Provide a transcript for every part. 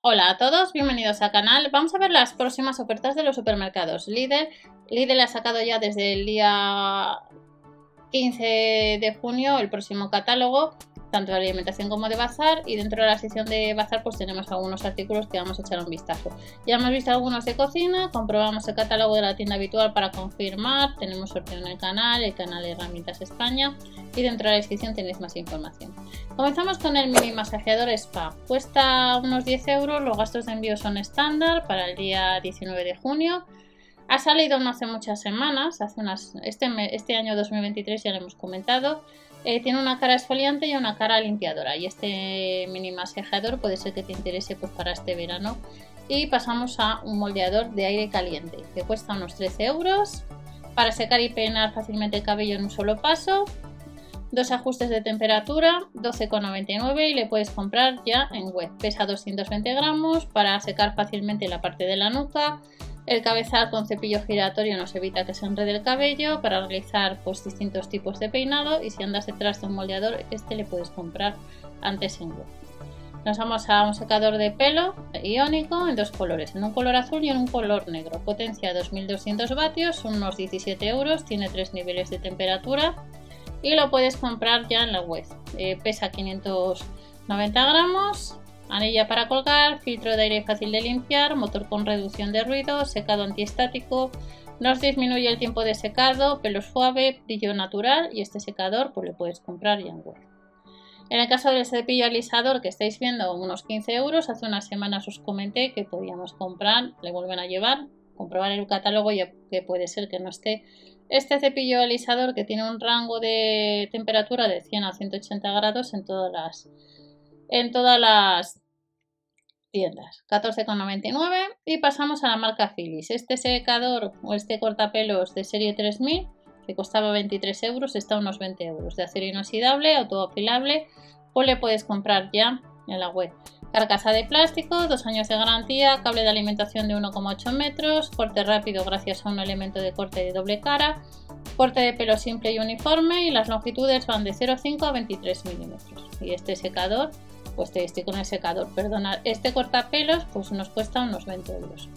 Hola a todos, bienvenidos al canal. Vamos a ver las próximas ofertas de los supermercados. Lidl, Lidl ha sacado ya desde el día 15 de junio el próximo catálogo tanto de alimentación como de bazar y dentro de la sección de bazar pues tenemos algunos artículos que vamos a echar un vistazo. Ya hemos visto algunos de cocina, comprobamos el catálogo de la tienda habitual para confirmar, tenemos sorteo en el canal, el canal de Herramientas España y dentro de la descripción tenéis más información. Comenzamos con el mini masajeador Spa, cuesta unos 10 euros, los gastos de envío son estándar para el día 19 de junio. Ha salido no hace muchas semanas, hace unas, este, este año 2023 ya lo hemos comentado. Eh, tiene una cara esfoliante y una cara limpiadora. Y este mini masajeador puede ser que te interese pues, para este verano. Y pasamos a un moldeador de aire caliente que cuesta unos 13 euros. Para secar y peinar fácilmente el cabello en un solo paso. Dos ajustes de temperatura, 12,99 y le puedes comprar ya en web. Pesa 220 gramos para secar fácilmente la parte de la nuca el cabezal con cepillo giratorio nos evita que se enrede el cabello para realizar pues, distintos tipos de peinado y si andas detrás de un moldeador este le puedes comprar antes en web. Nos vamos a un secador de pelo iónico en dos colores, en un color azul y en un color negro. Potencia 2200 vatios, son unos 17 euros, tiene tres niveles de temperatura y lo puedes comprar ya en la web. Eh, pesa 590 gramos, Anilla para colgar, filtro de aire fácil de limpiar, motor con reducción de ruido, secado antiestático, nos disminuye el tiempo de secado, pelo suave, brillo natural y este secador pues lo puedes comprar ya en web. En el caso del cepillo alisador que estáis viendo unos 15 euros, hace unas semanas os comenté que podíamos comprar, le vuelven a llevar, comprobar el catálogo y que puede ser que no esté este cepillo alisador que tiene un rango de temperatura de 100 a 180 grados en todas las en todas las tiendas. 14,99 y pasamos a la marca Philips. Este secador o este cortapelos de serie 3000 que costaba 23 euros está a unos 20 euros. De acero inoxidable, autoafilable o le puedes comprar ya en la web. Carcasa de plástico, dos años de garantía, cable de alimentación de 1,8 metros, corte rápido gracias a un elemento de corte de doble cara, corte de pelo simple y uniforme y las longitudes van de 0,5 a 23 milímetros. Y este secador pues estoy con el secador, perdona, este cortapelos pues nos cuesta unos 20 euros.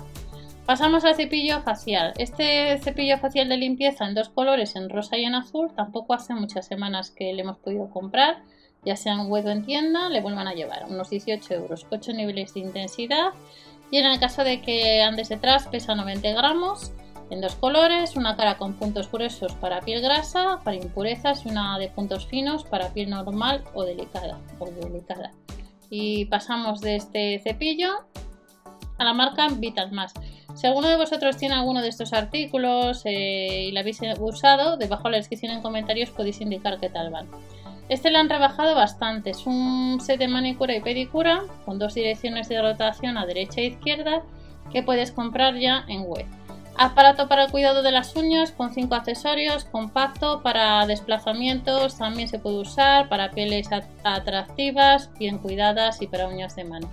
Pasamos al cepillo facial. Este cepillo facial de limpieza en dos colores, en rosa y en azul, tampoco hace muchas semanas que le hemos podido comprar, ya sea en web o en tienda, le vuelvan a llevar unos 18 euros, 8 niveles de intensidad y en el caso de que andes detrás pesa 90 gramos en dos colores, una cara con puntos gruesos para piel grasa, para impurezas y una de puntos finos para piel normal o delicada. O delicada y pasamos de este cepillo a la marca Vital Más. Si alguno de vosotros tiene alguno de estos artículos eh, y lo habéis usado, debajo de la descripción en comentarios podéis indicar qué tal van. Este lo han rebajado bastante, es un set de manicura y pedicura con dos direcciones de rotación a derecha e izquierda que puedes comprar ya en web. Aparato para el cuidado de las uñas con 5 accesorios, compacto para desplazamientos, también se puede usar para pieles atractivas, bien cuidadas y para uñas de mano.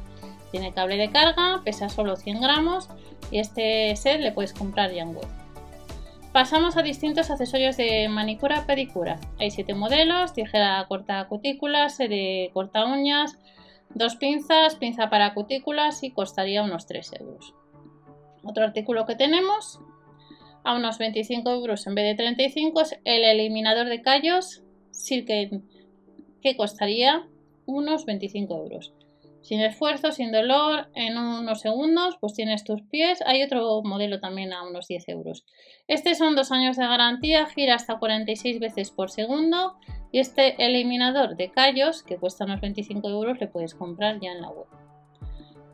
Tiene cable de carga, pesa solo 100 gramos y este set le puedes comprar ya en web. Pasamos a distintos accesorios de manicura pedicura. Hay 7 modelos, tijera corta cutículas, de corta uñas, dos pinzas, pinza para cutículas y costaría unos 3 euros. Otro artículo que tenemos a unos 25 euros en vez de 35 es el eliminador de callos Silken que costaría unos 25 euros. Sin esfuerzo, sin dolor, en unos segundos, pues tienes tus pies. Hay otro modelo también a unos 10 euros. Este son dos años de garantía, gira hasta 46 veces por segundo. Y este eliminador de callos, que cuesta unos 25 euros, le puedes comprar ya en la web.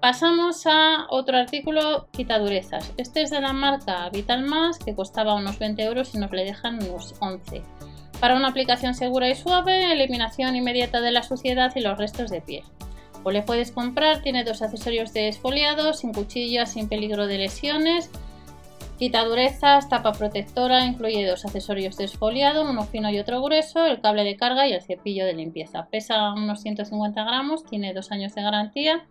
Pasamos a otro artículo quitadurezas. Este es de la marca Vital Más, que costaba unos 20 euros y nos le dejan unos 11. Para una aplicación segura y suave, eliminación inmediata de la suciedad y los restos de piel. O le puedes comprar, tiene dos accesorios de esfoliado, sin cuchillas, sin peligro de lesiones. Quita durezas, tapa protectora, incluye dos accesorios de esfoliado, uno fino y otro grueso, el cable de carga y el cepillo de limpieza. Pesa unos 150 gramos, tiene dos años de garantía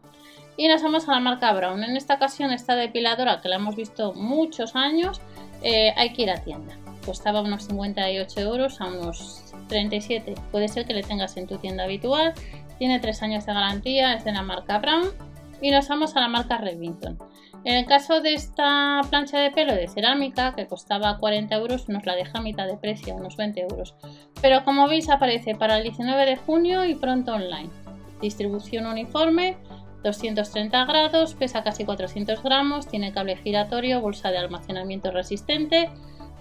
y nos vamos a la marca Brown. En esta ocasión esta depiladora que la hemos visto muchos años, eh, hay que ir a tienda. Costaba unos 58 euros a unos 37. Puede ser que le tengas en tu tienda habitual. Tiene 3 años de garantía, es de la marca Brown. y nos vamos a la marca Remington. En el caso de esta plancha de pelo de cerámica, que costaba 40 euros, nos la deja a mitad de precio, unos 20 euros. Pero como veis aparece para el 19 de junio y pronto online. Distribución uniforme, 230 grados, pesa casi 400 gramos, tiene cable giratorio, bolsa de almacenamiento resistente,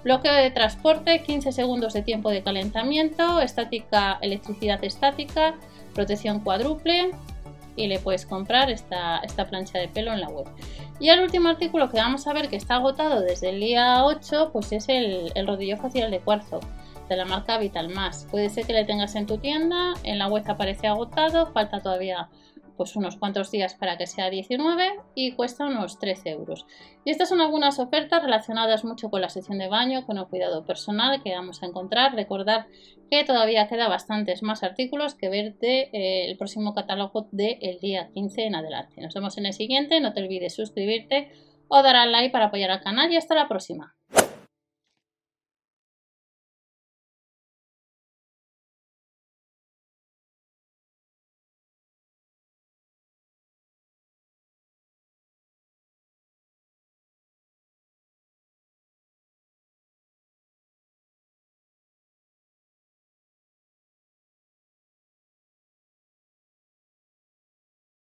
bloqueo de transporte, 15 segundos de tiempo de calentamiento, estática, electricidad estática, protección cuádruple, y le puedes comprar esta, esta plancha de pelo en la web. Y el último artículo que vamos a ver que está agotado desde el día 8 pues es el, el rodillo facial de cuarzo de la marca Vital Más. Puede ser que le tengas en tu tienda, en la web aparece agotado, falta todavía pues unos cuantos días para que sea 19 y cuesta unos 13 euros. Y estas son algunas ofertas relacionadas mucho con la sección de baño, con el cuidado personal que vamos a encontrar. Recordar que todavía queda bastantes más artículos que ver del de, eh, próximo catálogo del día 15 en adelante. Nos vemos en el siguiente, no te olvides suscribirte o dar al like para apoyar al canal y hasta la próxima.